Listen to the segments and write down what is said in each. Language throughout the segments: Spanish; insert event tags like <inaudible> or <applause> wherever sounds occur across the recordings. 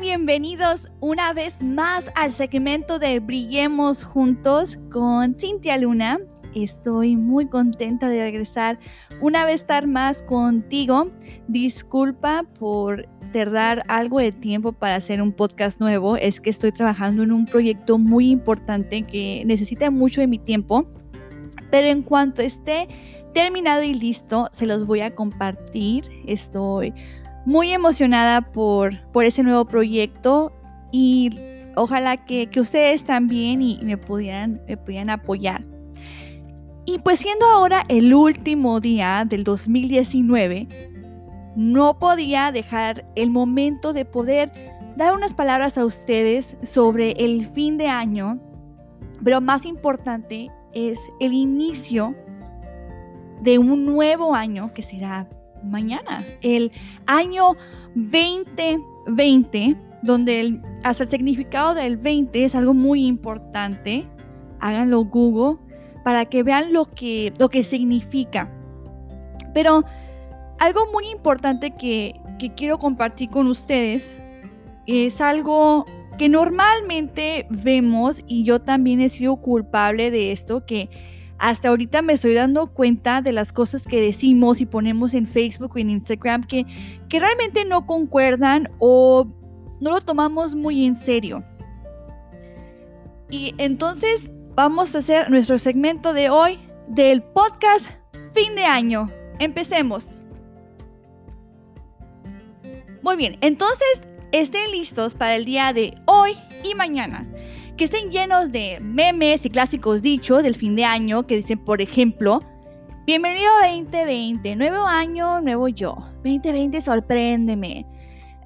bienvenidos una vez más al segmento de Brillemos Juntos con Cintia Luna. Estoy muy contenta de regresar una vez más contigo. Disculpa por tardar algo de tiempo para hacer un podcast nuevo. Es que estoy trabajando en un proyecto muy importante que necesita mucho de mi tiempo. Pero en cuanto esté terminado y listo, se los voy a compartir. Estoy muy emocionada por, por ese nuevo proyecto y ojalá que, ustedes también y, me, pudieran, me pudieran apoyar. Y pues siendo ahora el último día del 2019, no podía dejar el momento de poder dar unas palabras a ustedes sobre el fin de año, pero más importante es el inicio de un nuevo año que será mañana, el año 2020, donde el, hasta el significado del 20 es algo muy importante. Háganlo Google para que vean lo que, lo que significa. Pero algo muy importante que, que quiero compartir con ustedes es algo que normalmente vemos y yo también he sido culpable de esto, que hasta ahorita me estoy dando cuenta de las cosas que decimos y ponemos en Facebook o en Instagram que, que realmente no concuerdan o no lo tomamos muy en serio. Y entonces vamos a hacer nuestro segmento de hoy del podcast fin de año. Empecemos. Muy bien, entonces estén listos para el día de hoy y mañana que estén llenos de memes y clásicos dichos del fin de año que dicen, por ejemplo, Bienvenido a 2020, nuevo año, nuevo yo. 2020, sorpréndeme.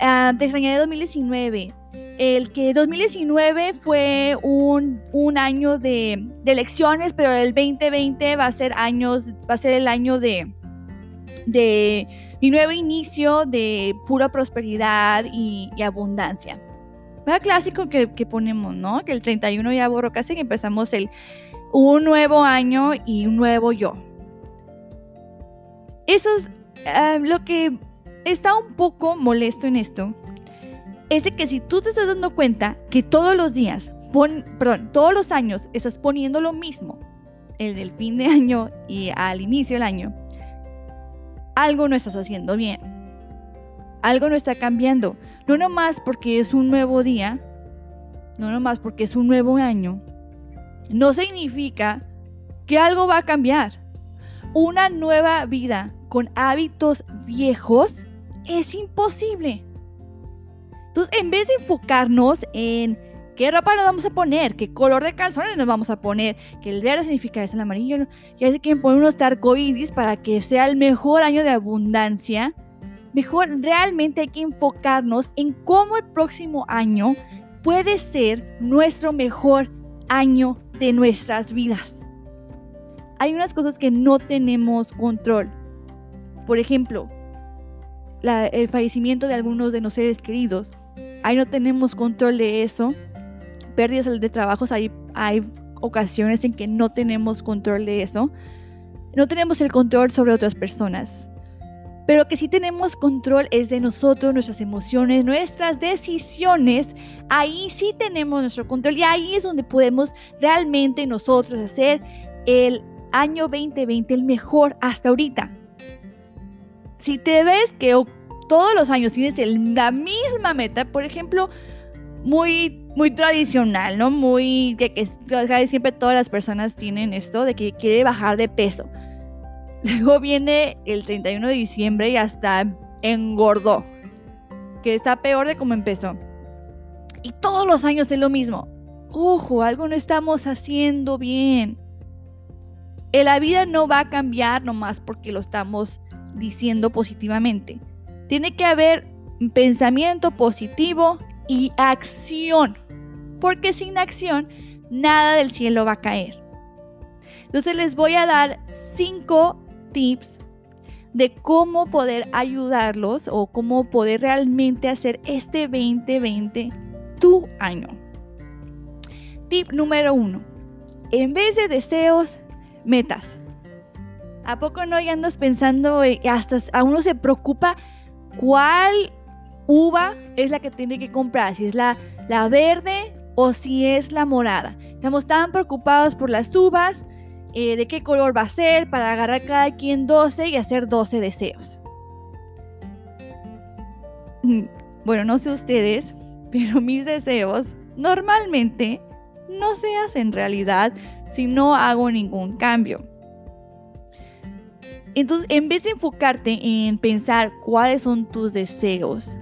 Uh, te extrañaré 2019. El que 2019 fue un, un año de, de, elecciones, pero el 2020 va a ser años, va a ser el año de, de mi nuevo inicio de pura prosperidad y abundancia clásico que, ponemos, ¿no? Que el 31 ya borro casi que empezamos el un nuevo año y un nuevo yo. Eso es ah, lo que está un poco molesto en esto. Es de que si tú te estás dando cuenta que todos los días, perdón, todos los años estás poniendo lo mismo, el del fin de año y al inicio del año, algo no estás haciendo bien. Algo no está cambiando. No nomás porque es un nuevo día, no nomás porque es un nuevo año, no significa que algo va a cambiar. Una nueva vida con hábitos viejos es imposible. Entonces, en vez de enfocarnos en qué ropa nos vamos a poner, qué color de calzones nos vamos a poner, que el verde significa eso, el amarillo, ya se quieren poner unos tarcoiris para que sea el mejor año de abundancia, Mejor realmente hay que enfocarnos en cómo el próximo año puede ser nuestro mejor año de nuestras vidas. Hay unas cosas que no tenemos control. Por ejemplo, el fallecimiento de algunos de nuestros seres queridos. Ahí no tenemos control de eso. Pérdidas de trabajos, hay, hay ocasiones en que no tenemos control de eso. No tenemos el control sobre otras personas. Pero que sí tenemos control es de nosotros, nuestras emociones, nuestras decisiones. Ahí sí tenemos nuestro control y ahí es donde podemos realmente nosotros hacer el año 2020 el mejor hasta ahorita. Si te ves que todos los años tienes la misma meta, por ejemplo, muy, muy tradicional, ¿no? Muy que, que siempre todas las personas tienen esto de que quiere bajar de peso Luego viene el 31 de diciembre y hasta engordó. Que está peor de como empezó. Y todos los años es lo mismo. Ojo, algo no estamos haciendo bien. La vida no va a cambiar nomás porque lo estamos diciendo positivamente. Tiene que haber pensamiento positivo y acción. Porque sin acción, nada del cielo va a caer. Entonces les voy a dar cinco tips de cómo poder ayudarlos o cómo poder realmente hacer este 2020 tu año. Tip número uno. En vez de deseos, metas. ¿A poco no ya andas pensando, hasta a uno se preocupa cuál uva es la que tiene que comprar, si es la, la verde o si es la morada. Estamos tan preocupados por las uvas, eh, de qué color va a ser, para agarrar cada quien 12 y hacer 12 deseos. <laughs> Bueno, no sé ustedes, pero mis deseos normalmente no se hacen realidad si no hago ningún cambio. Entonces, en vez de enfocarte en pensar cuáles son tus deseos,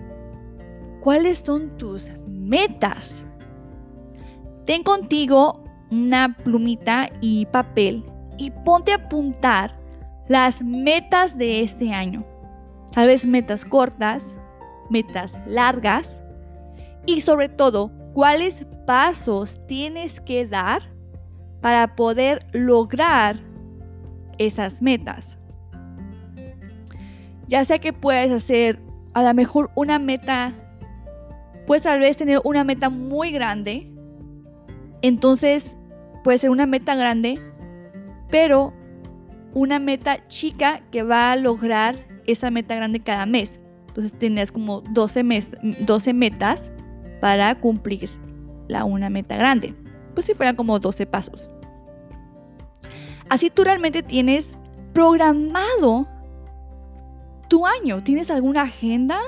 cuáles son tus metas, ten contigo una plumita y papel y ponte a apuntar las metas de este año. Tal vez metas cortas, metas largas y sobre todo, cuáles pasos tienes que dar para poder lograr esas metas. Ya sea que puedes hacer a lo mejor una meta, puedes tal vez tener una meta muy grande. Entonces puede ser una meta grande, pero una meta chica que va a lograr esa meta grande cada mes. Entonces tendrías como 12, 12 metas para cumplir la una meta grande. Pues si fueran como 12 pasos. Así tú realmente tienes programado tu año. ¿Tienes alguna agenda?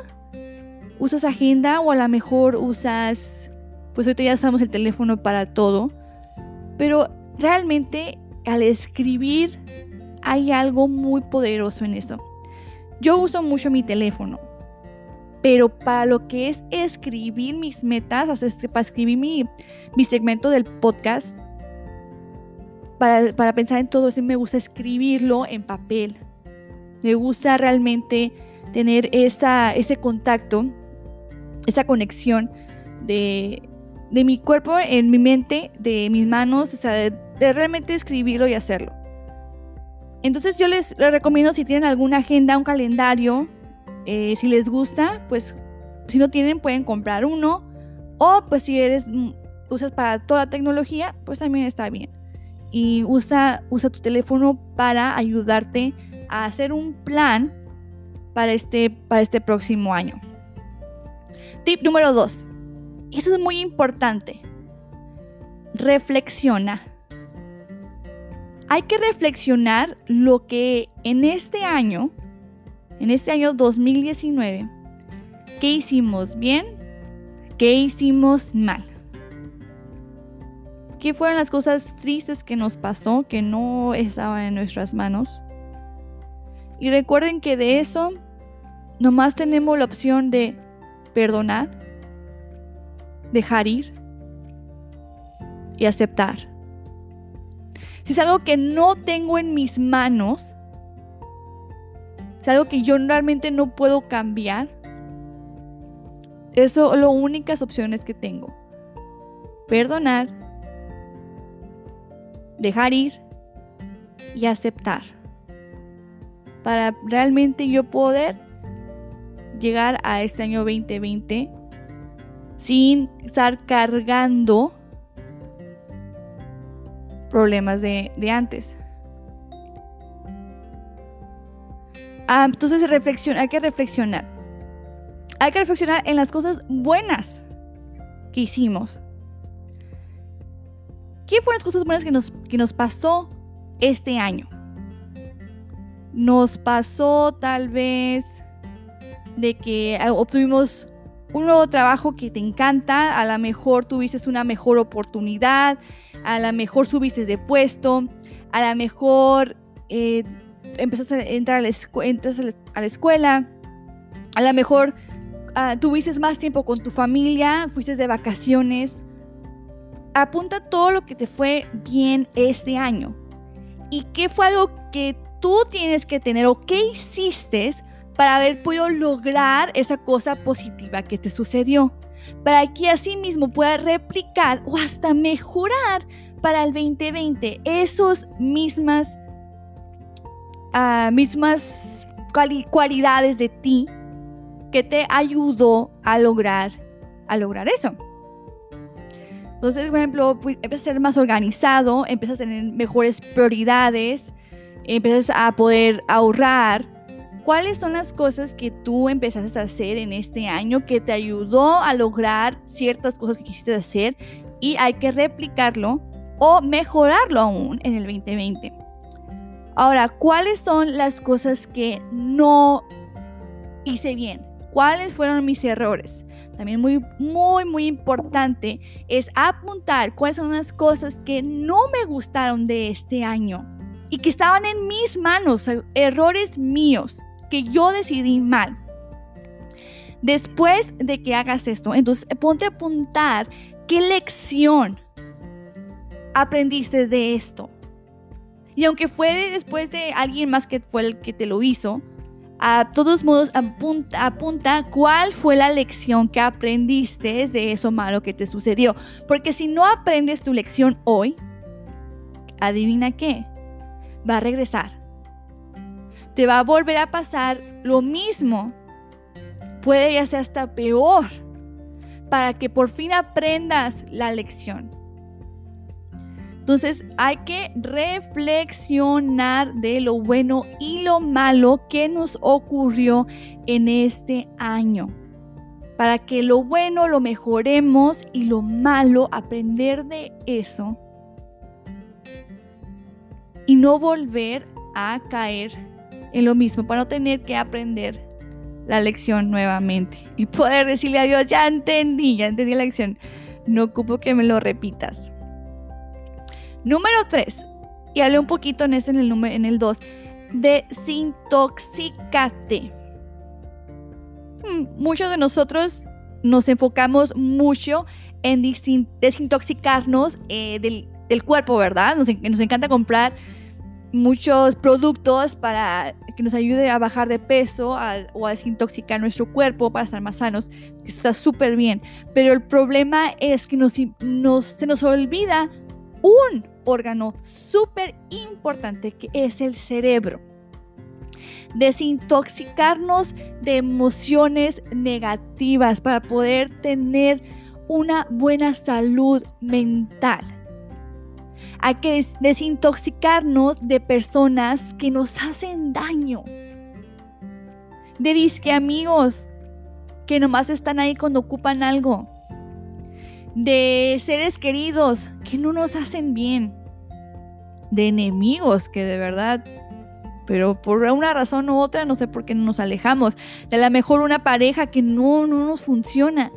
¿Usas agenda o a lo mejor usas, pues ahorita ya usamos el teléfono para todo, pero realmente al escribir hay algo muy poderoso en eso. Yo uso mucho mi teléfono, pero para lo que es escribir mis metas, sea, para escribir mi, mi segmento del podcast, para, para pensar en todo eso, me gusta escribirlo en papel. Me gusta realmente tener esa, ese contacto, esa conexión de, de, mi cuerpo en mi mente, de mis manos, o sea, de, realmente escribirlo y hacerlo. Entonces yo les, recomiendo si tienen alguna agenda, un calendario, eh, si les gusta, pues si no tienen pueden comprar uno. O pues si eres mm, usas para toda la tecnología, pues también está bien. Y usa, usa tu teléfono para ayudarte a hacer un plan para este, para este próximo año. Tip número 2. Eso es muy importante. Reflexiona. Hay que reflexionar lo que en este año, en este año 2019, ¿qué hicimos bien? ¿Qué hicimos mal? ¿Qué fueron las cosas tristes que nos pasó que no estaban en nuestras manos? Y recuerden que de eso nomás tenemos la opción de perdonar, dejar ir y aceptar. Si es algo que no tengo en mis manos, es algo que yo realmente no puedo cambiar, eso son las únicas opciones que tengo. Perdonar, dejar ir y aceptar para realmente yo poder llegar a este año 2020 sin estar cargando problemas de, antes. Ah, entonces hay que reflexionar. Hay que reflexionar en las cosas buenas que hicimos. ¿Qué fueron las cosas buenas que nos, que nos pasó este año? Nos pasó tal vez de que obtuvimos un nuevo trabajo que te encanta, a lo mejor tuviste una mejor oportunidad, a lo mejor subiste de puesto, a lo mejor eh, empezaste a entrar a la, a la, escuela, a lo mejor ah, tuviste más tiempo con tu familia, fuiste de vacaciones. Apunta todo lo que te fue bien este año. ¿Y qué fue algo que tú tienes que tener o qué hiciste para haber podido lograr esa cosa positiva que te sucedió. Para que así mismo puedas replicar o hasta mejorar para el 2020 esos mismas, uh, mismas cualidades de ti que te ayudó a lograr, a lograr eso. Entonces, por ejemplo, empiezas a ser más organizado, empiezas a tener mejores prioridades, empiezas a poder ahorrar, ¿Cuáles son las cosas que tú empezaste a hacer en este año que te ayudó a lograr ciertas cosas que quisiste hacer y hay que replicarlo o mejorarlo aún en el 2020? Ahora, ¿cuáles son las cosas que no hice bien? ¿Cuáles fueron mis errores? También muy, muy, muy importante es apuntar cuáles son las cosas que no me gustaron de este año y que estaban en mis manos, errores míos que yo decidí mal. Después de que hagas esto, entonces ponte a apuntar qué lección aprendiste de esto. Y aunque fue después de alguien más que fue el que te lo hizo, a todos modos apunta, apunta, cuál fue la lección que aprendiste de eso malo que te sucedió. Porque si no aprendes tu lección hoy, adivina qué, va a regresar te va a volver a pasar lo mismo. Puede ya ser hasta peor para que por fin aprendas la lección. Entonces hay que reflexionar de lo bueno y lo malo que nos ocurrió en este año. Para que lo bueno lo mejoremos y lo malo aprender de eso. Y no volver a caer en lo mismo, para no tener que aprender la lección nuevamente y poder decirle a Dios, ya entendí, ya entendí la lección. No ocupo que me lo repitas. Número 3, y hablé un poquito en ese en el número en el 2, desintoxícate. Hmm, muchos de nosotros nos enfocamos mucho en desintoxicarnos eh, del, cuerpo, ¿verdad? Nos encanta comprar muchos productos para que nos ayude a bajar de peso o a desintoxicar nuestro cuerpo para estar más sanos, que está súper bien. Pero el problema es que nos, se nos olvida un órgano súper importante que es el cerebro. Desintoxicarnos de emociones negativas para poder tener una buena salud mental. Hay que desintoxicarnos de personas que nos hacen daño. De disque amigos que nomás están ahí cuando ocupan algo. De seres queridos que no nos hacen bien. De enemigos que de verdad pero por una razón u otra, no sé por qué no nos alejamos. De la mejor una pareja que no, no nos funciona.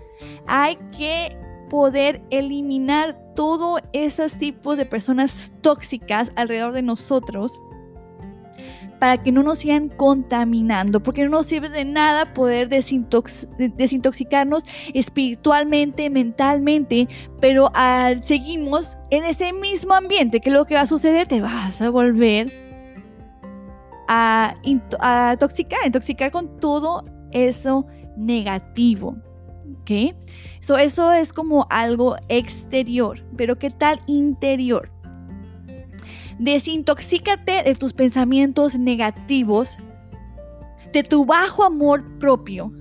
Hay que poder eliminar todos esos tipos de personas tóxicas alrededor de nosotros para que no nos sigan contaminando, porque no nos sirve de nada poder desintoxicarnos espiritualmente, mentalmente, pero seguimos en ese mismo ambiente, que lo que va a suceder, te vas a volver a, a intoxicar con todo eso negativo. ¿Ok? eso es como algo exterior, pero ¿qué tal interior? Desintoxícate de tus pensamientos negativos, de tu bajo amor propio,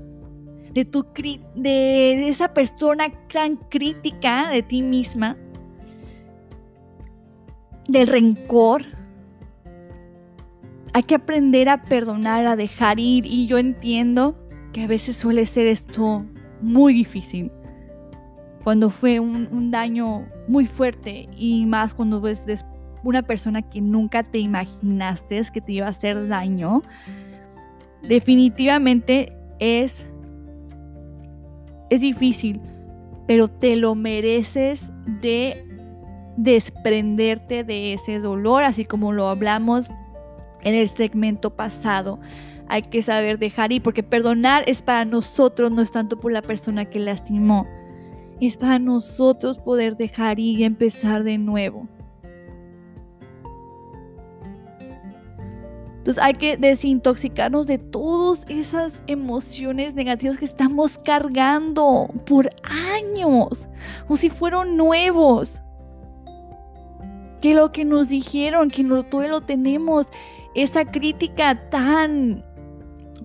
de, tu, de esa persona tan crítica de ti misma, del rencor. Hay que aprender a perdonar, a dejar ir y yo entiendo que a veces suele ser esto muy difícil. Cuando fue un, daño muy fuerte y más cuando ves una persona que nunca te imaginaste que te iba a hacer daño, definitivamente es, es difícil, pero te lo mereces de desprenderte de ese dolor, así como lo hablamos en el segmento pasado hay que saber dejar ir, porque perdonar es para nosotros, no es tanto por la persona que lastimó, es para nosotros poder dejar ir y empezar de nuevo. Entonces hay que desintoxicarnos de todas esas emociones negativas que estamos cargando por años, como si fueran nuevos. Que lo que nos dijeron, que no, todo lo tenemos, esa crítica tan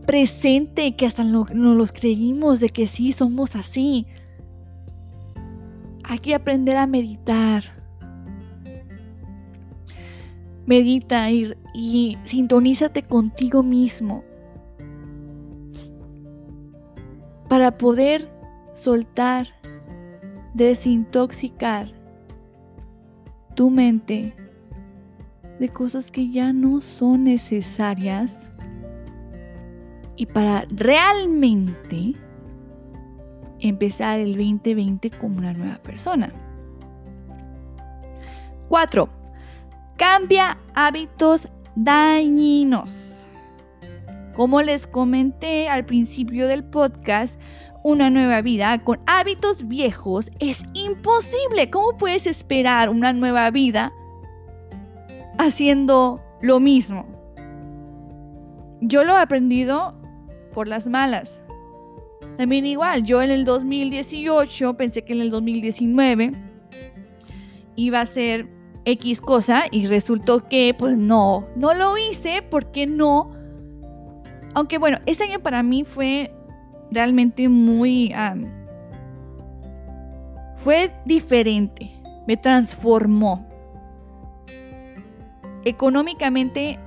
presente que hasta no, los creímos de que sí somos así. Hay que aprender a meditar. Medita y sintonízate contigo mismo. para poder soltar, desintoxicar tu mente de cosas que ya no son necesarias y para realmente empezar el 2020 como una nueva persona. 4. Cambia hábitos dañinos. Como les comenté al principio del podcast, una nueva vida con hábitos viejos es imposible. ¿Cómo puedes esperar una nueva vida haciendo lo mismo? Yo lo he aprendido por las malas. También igual, yo en el 2018 pensé que en el 2019 iba a ser X cosa y resultó que pues no, no lo hice porque no. Aunque bueno, ese año para mí fue realmente muy... fue diferente, me transformó. Económicamente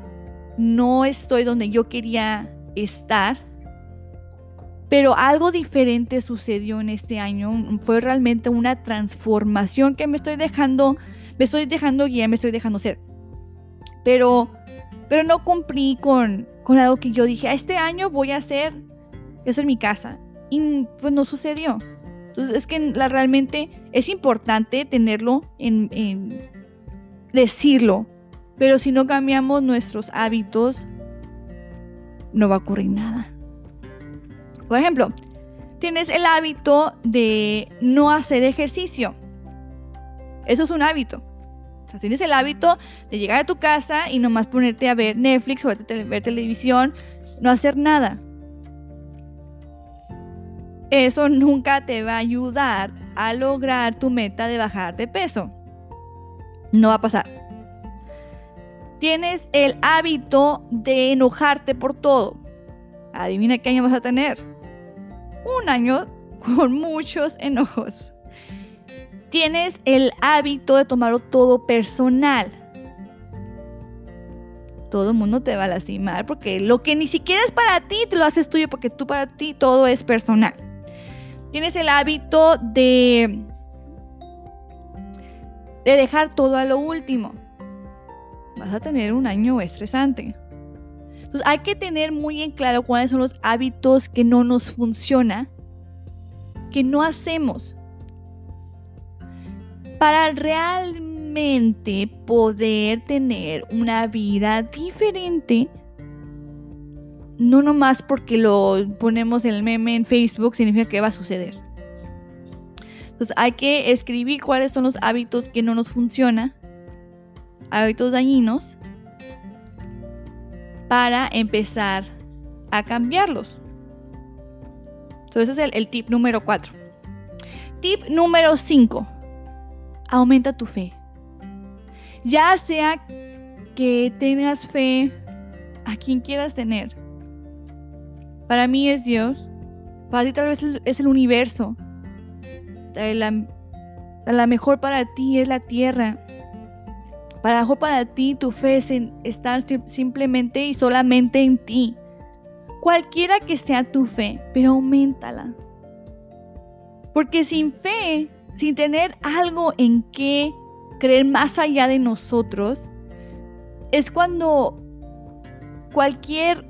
no estoy donde yo quería estar pero algo diferente sucedió en este año. Fue realmente una transformación que me estoy dejando, me estoy dejando guiar, me estoy dejando ser. Pero, pero no cumplí con, con algo que yo dije, este año voy a hacer eso en mi casa. Y pues no sucedió. Entonces es que la, realmente es importante tenerlo en, en decirlo. Pero si no cambiamos nuestros hábitos, no va a ocurrir nada. Por ejemplo, tienes el hábito de no hacer ejercicio. Eso es un hábito. O sea, tienes el hábito de llegar a tu casa y nomás ponerte a ver Netflix o ver televisión, no hacer nada. Eso nunca te va a ayudar a lograr tu meta de bajar de peso. No va a pasar. Tienes el hábito de enojarte por todo. Adivina qué año vas a tener un año con muchos enojos. Tienes el hábito de tomarlo todo personal. Todo el mundo te va a lastimar porque lo que ni siquiera es para ti, te lo haces tuyo porque tú para ti todo es personal. Tienes el hábito de de dejar todo a lo último. Vas a tener un año estresante. Entonces hay que tener muy en claro cuáles son los hábitos que no nos funcionan, que no hacemos. Para realmente poder tener una vida diferente, no nomás porque lo ponemos en el meme en Facebook significa que va a suceder. Entonces hay que escribir cuáles son los hábitos que no nos funcionan, hábitos dañinos, para empezar a cambiarlos. Entonces es el, tip número 4. Tip número 5. Aumenta tu fe. Ya sea que tengas fe a quien quieras tener. Para mí es Dios. Para ti tal vez es el universo. La mejor para ti es la tierra. Para para ti tu fe es estar simplemente y solamente en ti. Cualquiera que sea tu fe, pero aumentala. Porque sin fe, sin tener algo en que creer más allá de nosotros, es cuando cualquier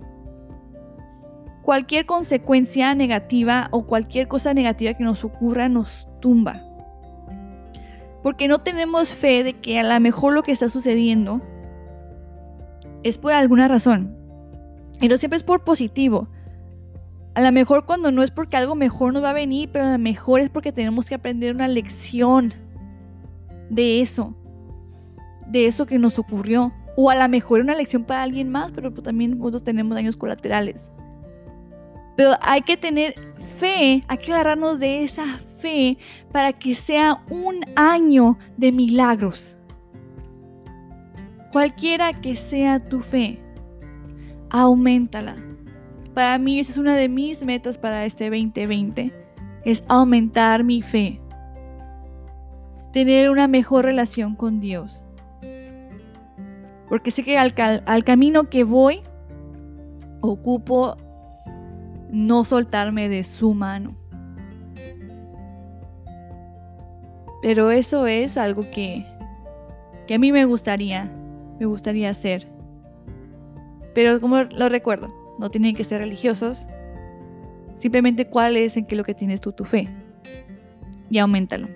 cualquier consecuencia negativa o cualquier cosa negativa que nos ocurra nos tumba porque no tenemos fe de que a lo mejor lo que está sucediendo es por alguna razón. Y no siempre es por positivo. A lo mejor cuando no es porque algo mejor nos va a venir, pero a lo mejor es porque tenemos que aprender una lección de eso, de eso que nos ocurrió. O a lo mejor una lección para alguien más, pero pues también nosotros tenemos daños colaterales. Pero hay que tener fe, hay que agarrarnos de esa fe para que sea un año de milagros. Cualquiera que sea tu fe, aumentala. Para mí esa es una de mis metas para este 2020, es aumentar mi fe. Tener una mejor relación con Dios. Porque sé que al, al camino que voy, ocupo no soltarme de su mano. Pero eso es algo que, que a mí me gustaría, me gustaría hacer. Pero como lo recuerdo, no tienen que ser religiosos. Simplemente cuál es en qué lo que tienes tú tu fe. Y aumentalo.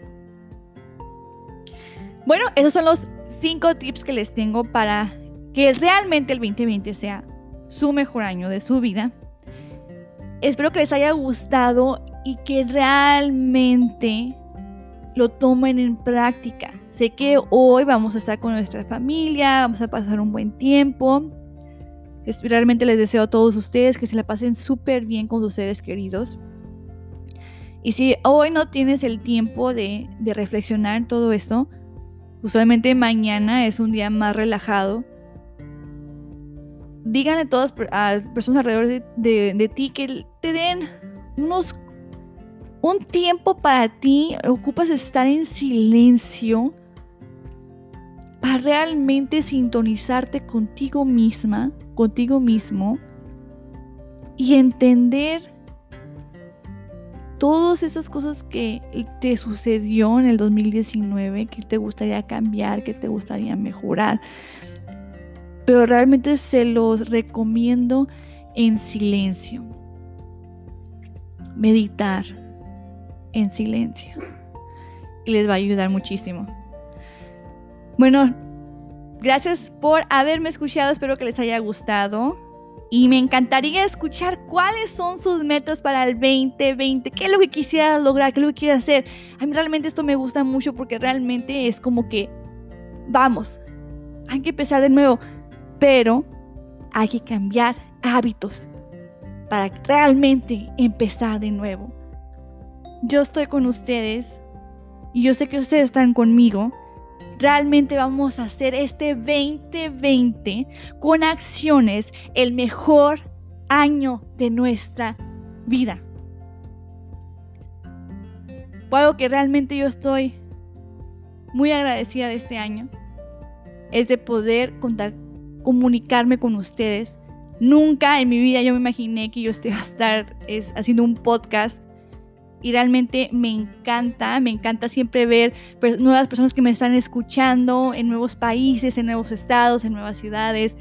Bueno, esos son los cinco tips que les tengo para que realmente el 2020 sea su mejor año de su vida. Espero que les haya gustado y que realmente lo tomen en práctica. Sé que hoy vamos a estar con nuestra familia, vamos a pasar un buen tiempo. Realmente les deseo a todos ustedes que se la pasen súper bien con sus seres queridos. Y si hoy no tienes el tiempo de, reflexionar en todo esto, usualmente mañana es un día más relajado. Díganle a todas a personas alrededor de, de ti que te den unos un tiempo para ti, ocupas estar en silencio para realmente sintonizarte contigo misma, contigo mismo y entender todas esas cosas que te sucedió en el 2019, que te gustaría cambiar, que te gustaría mejorar. Pero realmente se los recomiendo en silencio. Meditar en silencio. Y les va a ayudar muchísimo. Bueno, gracias por haberme escuchado. Espero que les haya gustado. Y me encantaría escuchar cuáles son sus metas para el 2020. ¿Qué es lo que quisiera lograr? ¿Qué es lo que quiere hacer? A mí realmente esto me gusta mucho porque realmente es como que, vamos, hay que empezar de nuevo. Pero hay que cambiar hábitos para realmente empezar de nuevo yo estoy con ustedes y yo sé que ustedes están conmigo. Realmente vamos a hacer este 2020 con acciones el mejor año de nuestra vida. Algo que realmente yo estoy muy agradecida de este año es de poder comunicarme con ustedes. Nunca en mi vida yo me imaginé que yo esté a estar haciendo un podcast y realmente me encanta, me encanta siempre ver nuevas personas que me están escuchando en nuevos países, en nuevos estados, en nuevas ciudades.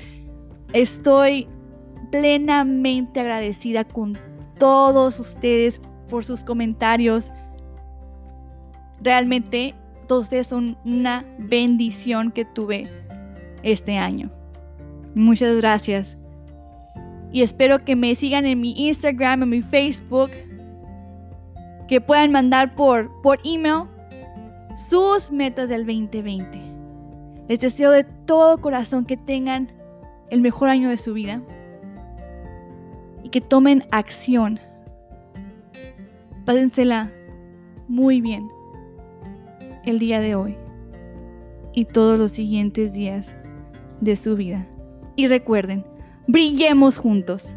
Estoy plenamente agradecida con todos ustedes por sus comentarios. Realmente todos ustedes son una bendición que tuve este año. Muchas gracias. Y espero que me sigan en mi Instagram, en mi Facebook, que puedan mandar por, por email sus metas del 2020. Les deseo de todo corazón que tengan el mejor año de su vida y que tomen acción. Pásensela muy bien el día de hoy y todos los siguientes días de su vida. Y recuerden, brillemos juntos.